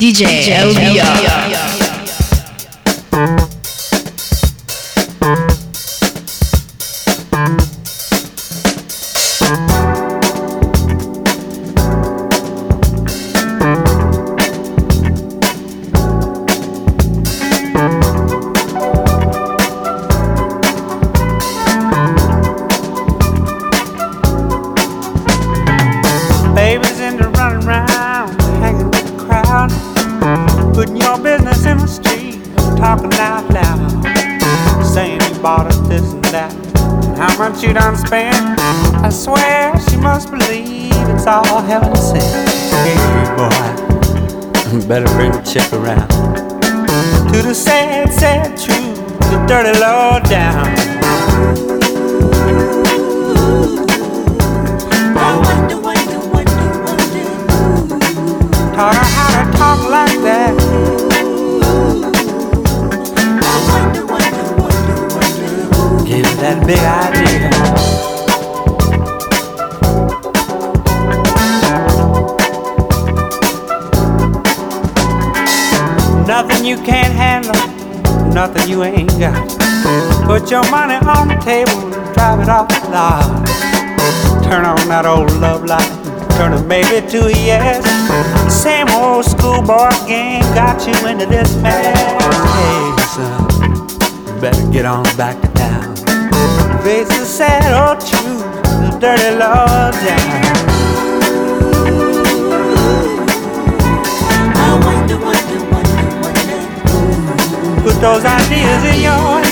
DJ, DJ LBR. LBR. pretty low down. Taught her how to talk like that. Give that big idea. Nothing you can't handle, nothing you ain't got. Put your money on the table and drive it off the lot. Turn on that old love light, turn it maybe to a yes. Same old schoolboy game got you into this mess. Hey, son, better get on back to town. Face the sad old truth, the dirty law down. Put those ideas in your head.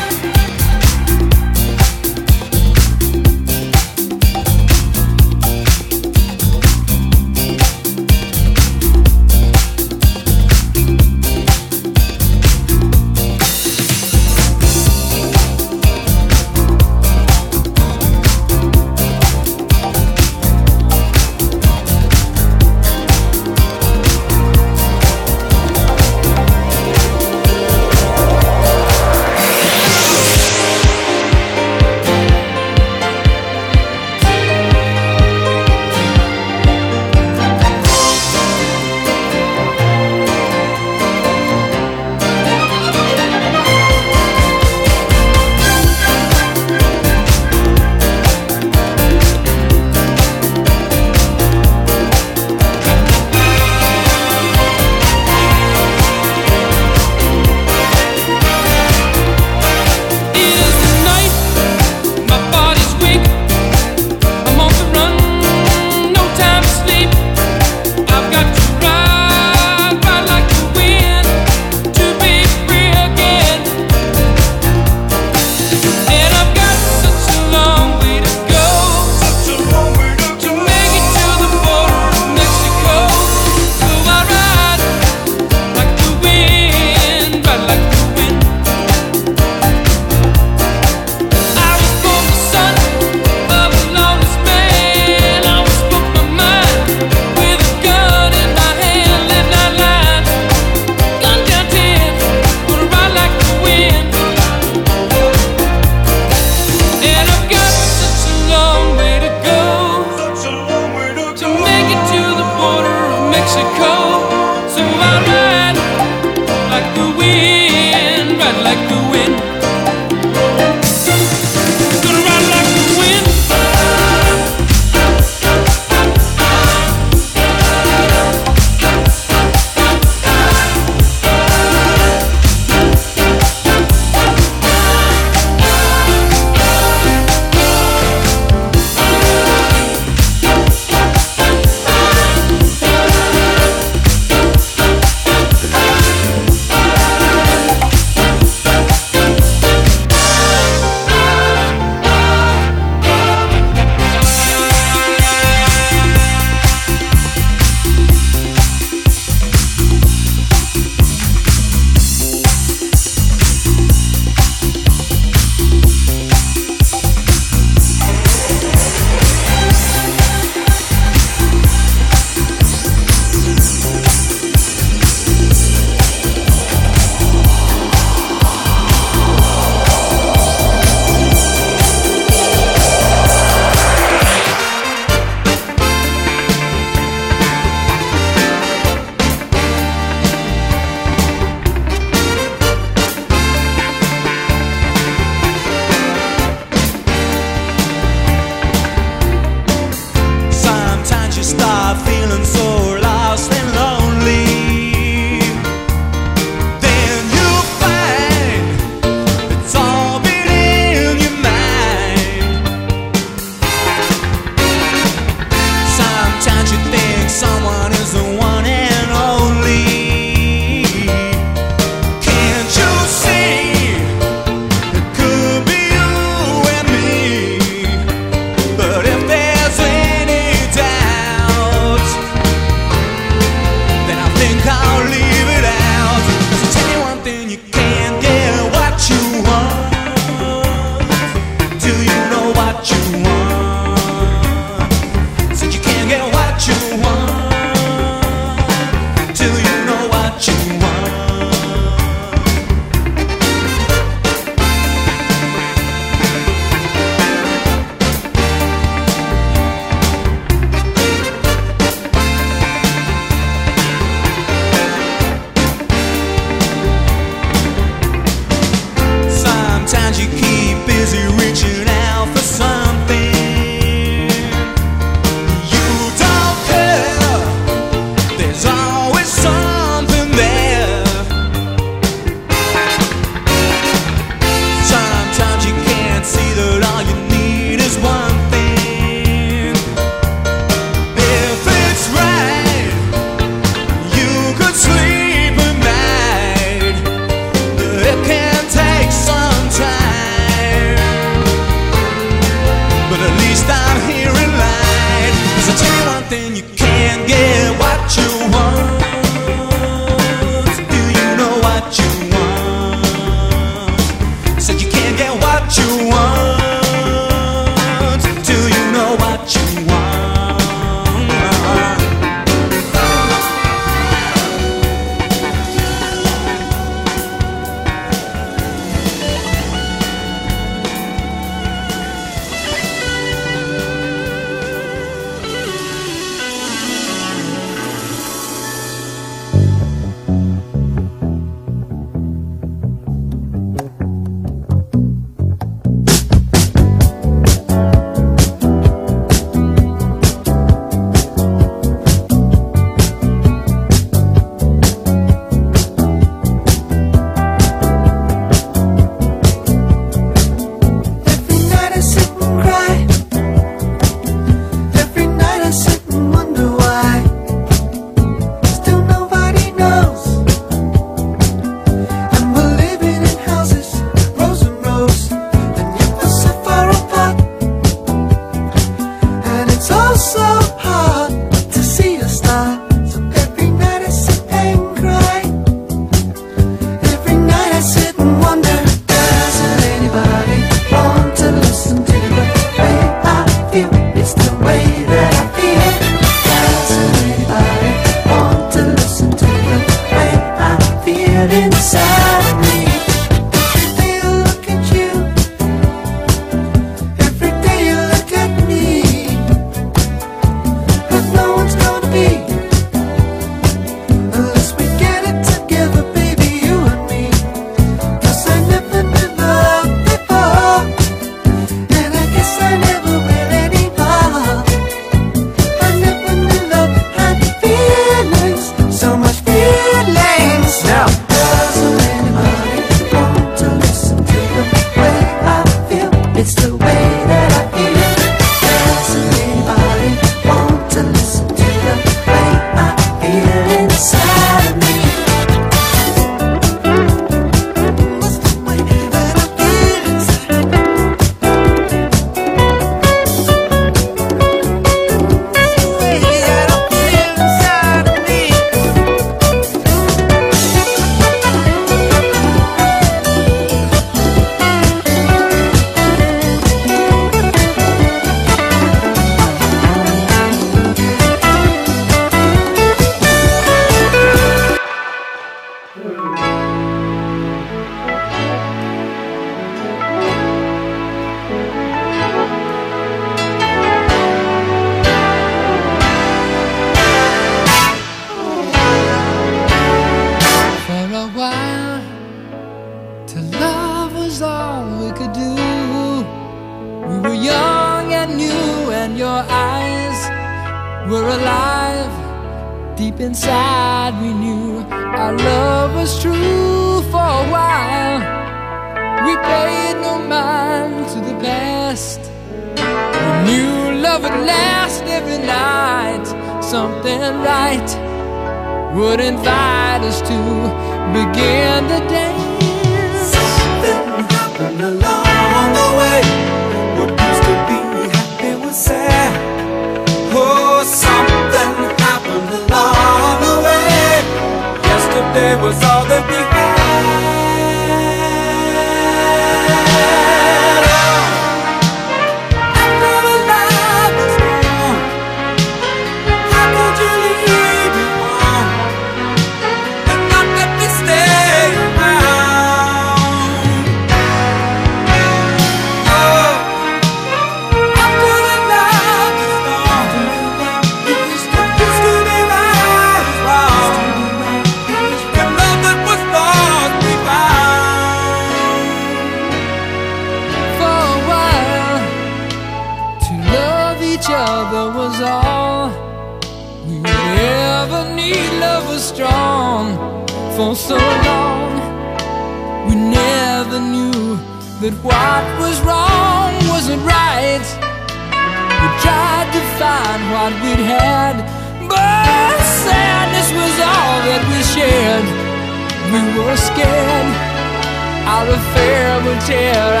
Tear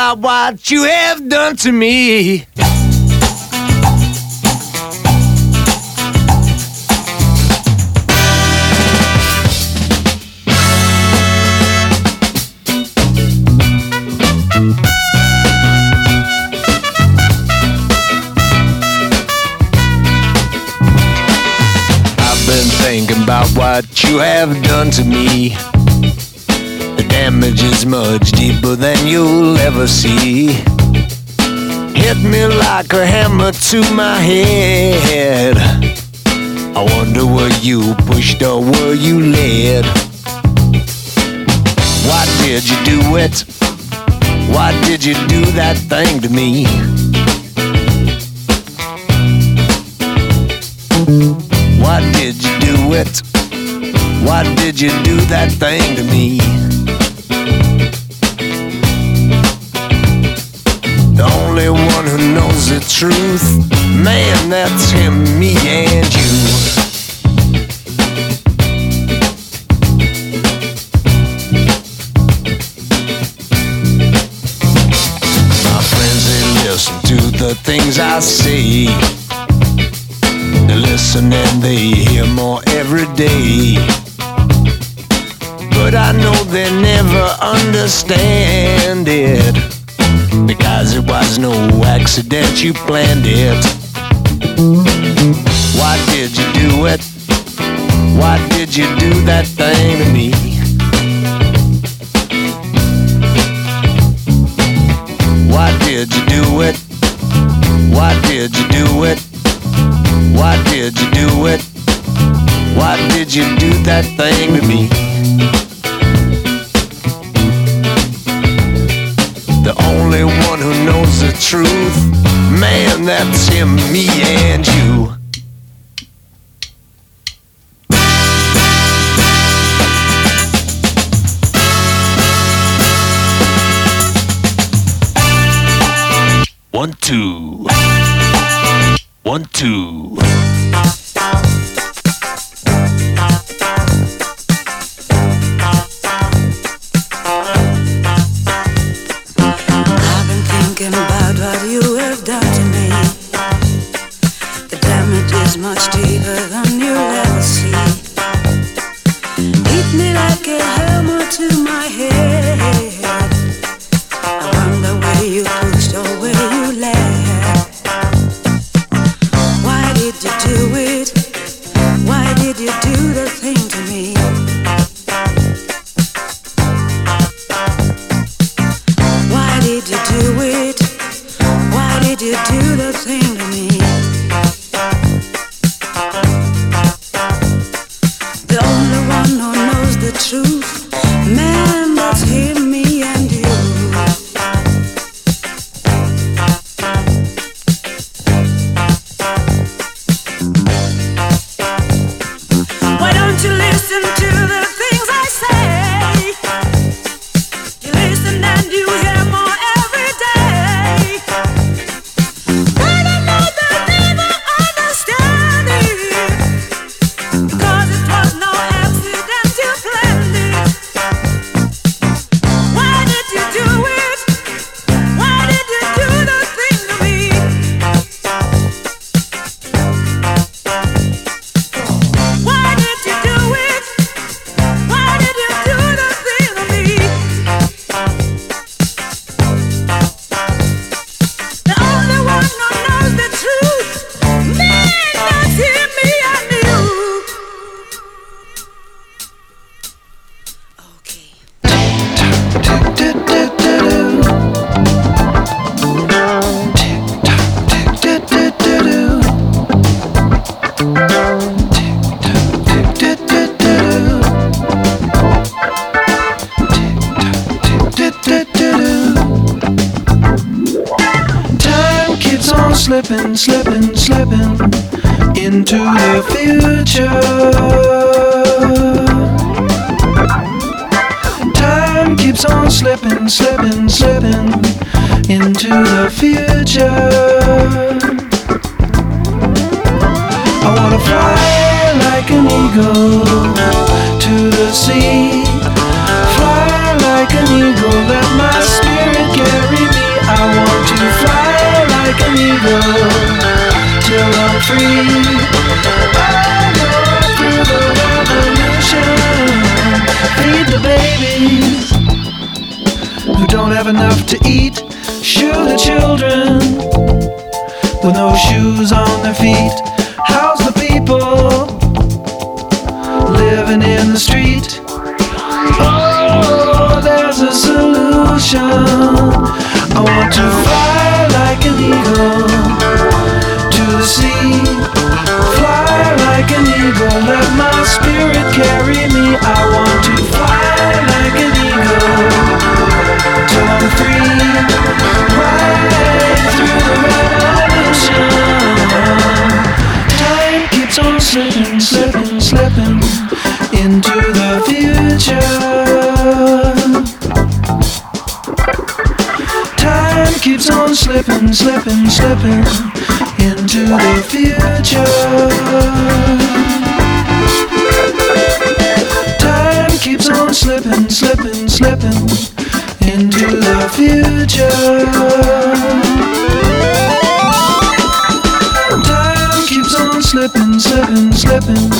about what you have done to me. I've been thinking about what you have done to me. Damage is much deeper than you'll ever see. Hit me like a hammer to my head. I wonder were you pushed or were you led? Why did you do it? Why did you do that thing to me? Why did you do it? Why did you do that thing to me? Only one who knows the truth, man, that's him, me, and you. My friends, they listen to the things I say. They listen and they hear more every day. But I know they never understand it. Was no accident, you planned it. Why did you do it? Why did you do that thing to me? Why did you do it? Why did you do it? Why did you do it? Why did you do that thing to me? Only one who knows the truth, man, that's him, me, and you. One, two. One, two. Much deeper don't have enough to eat. Shoe the children with no shoes on their feet. How's the people living in the street? Oh, there's a solution. slipping, slipping, slipping into the future. Time keeps on slipping, slipping, slipping into the future. Time keeps on slipping, slipping, slipping.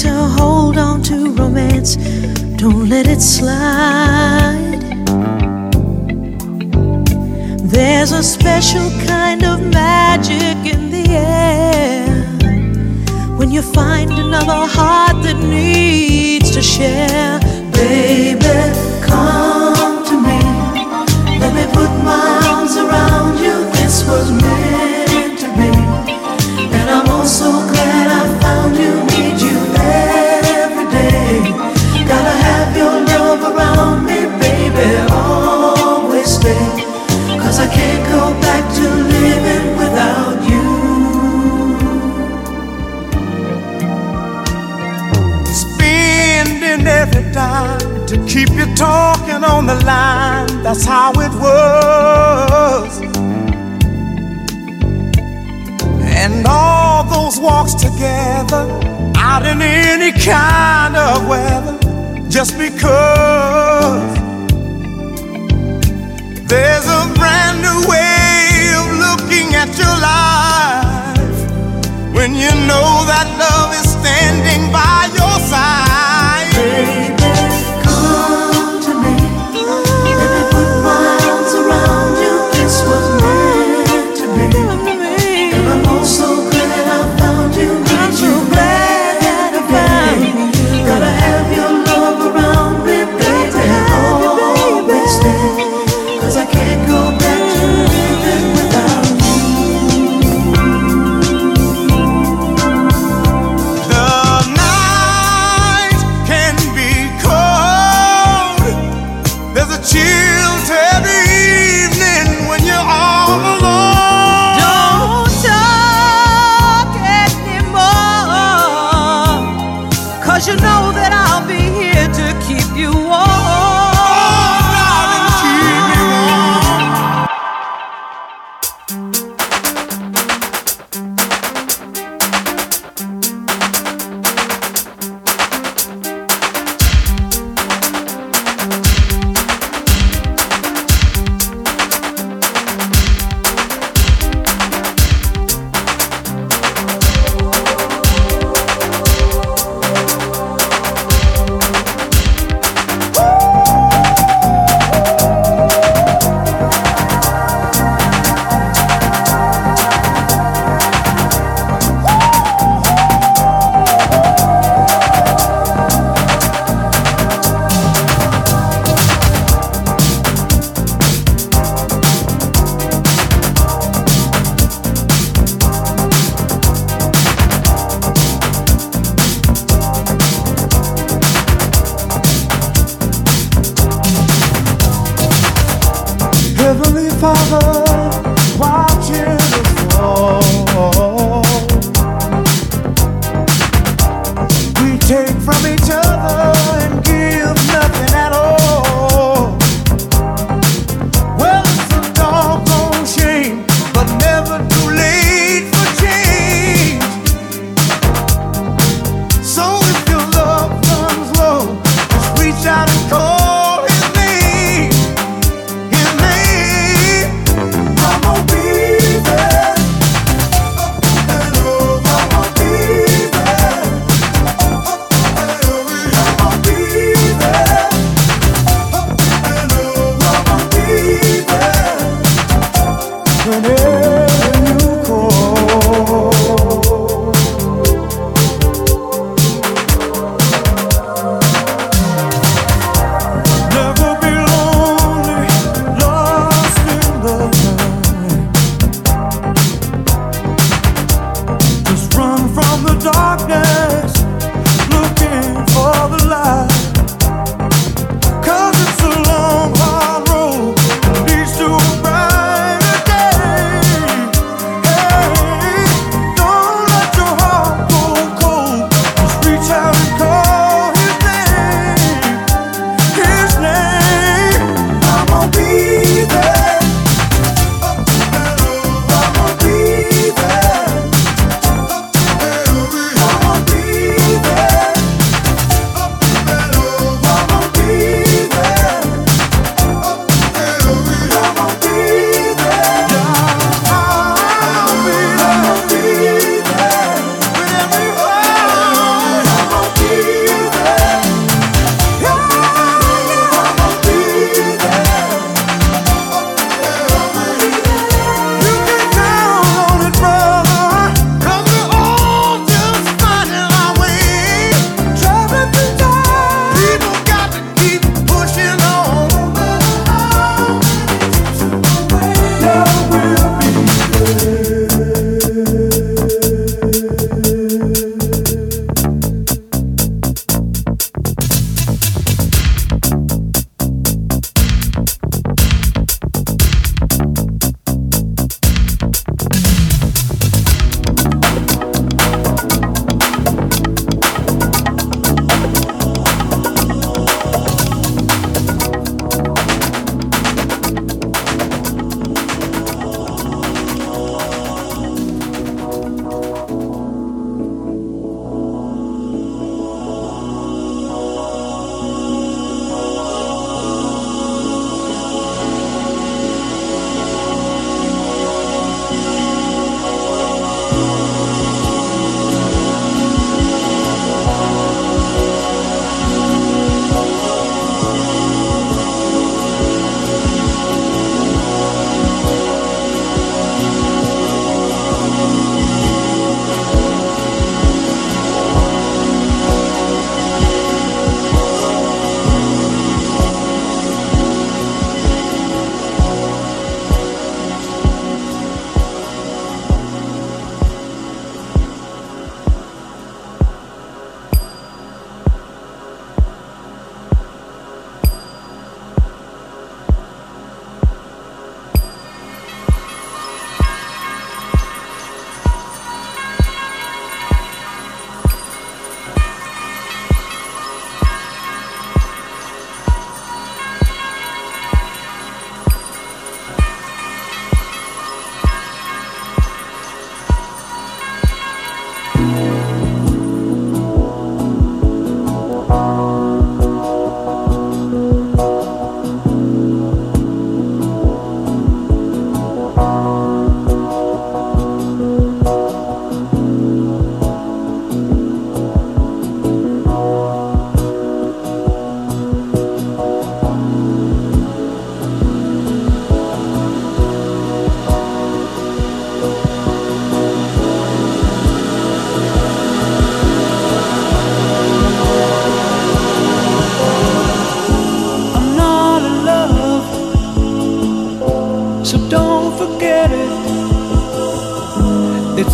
to hold on to romance. Don't let it slide. There's a special kind of magic in the air when you find another heart that needs to share. Baby, come. to keep you talking on the line. That's how it was. And all those walks together, out in any kind of weather, just because there's a brand new way of looking at your life when you know that love is standing by your side.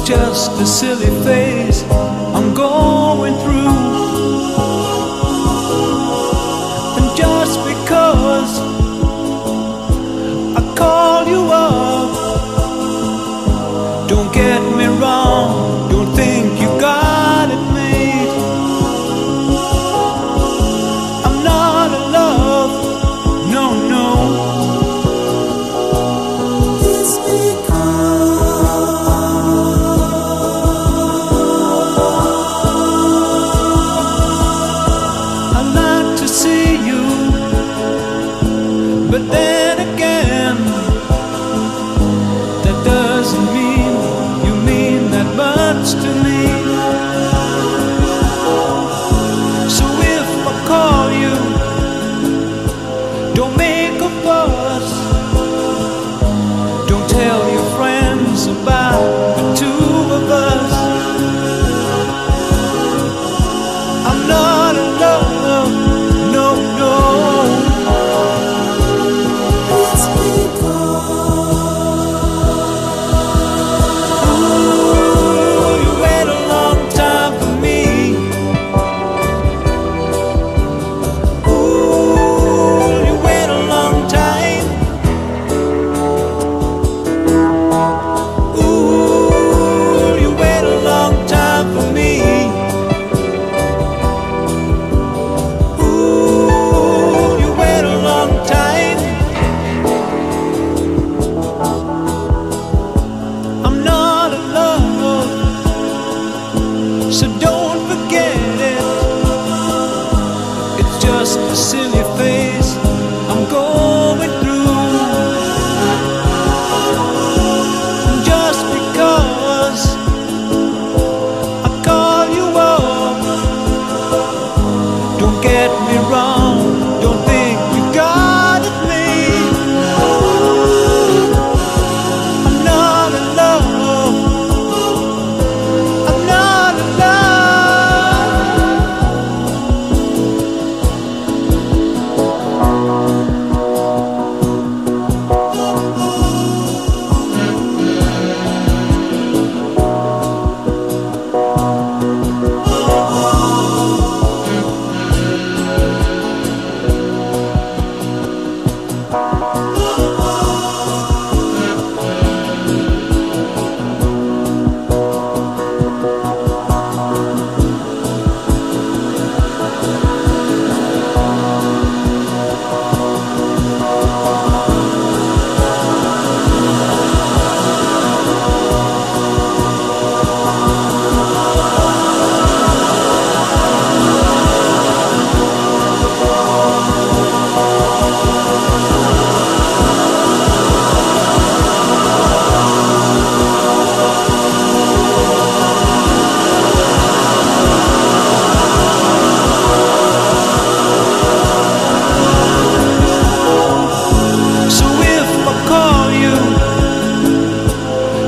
Just a silly. I'm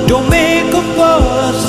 Don't make a fuss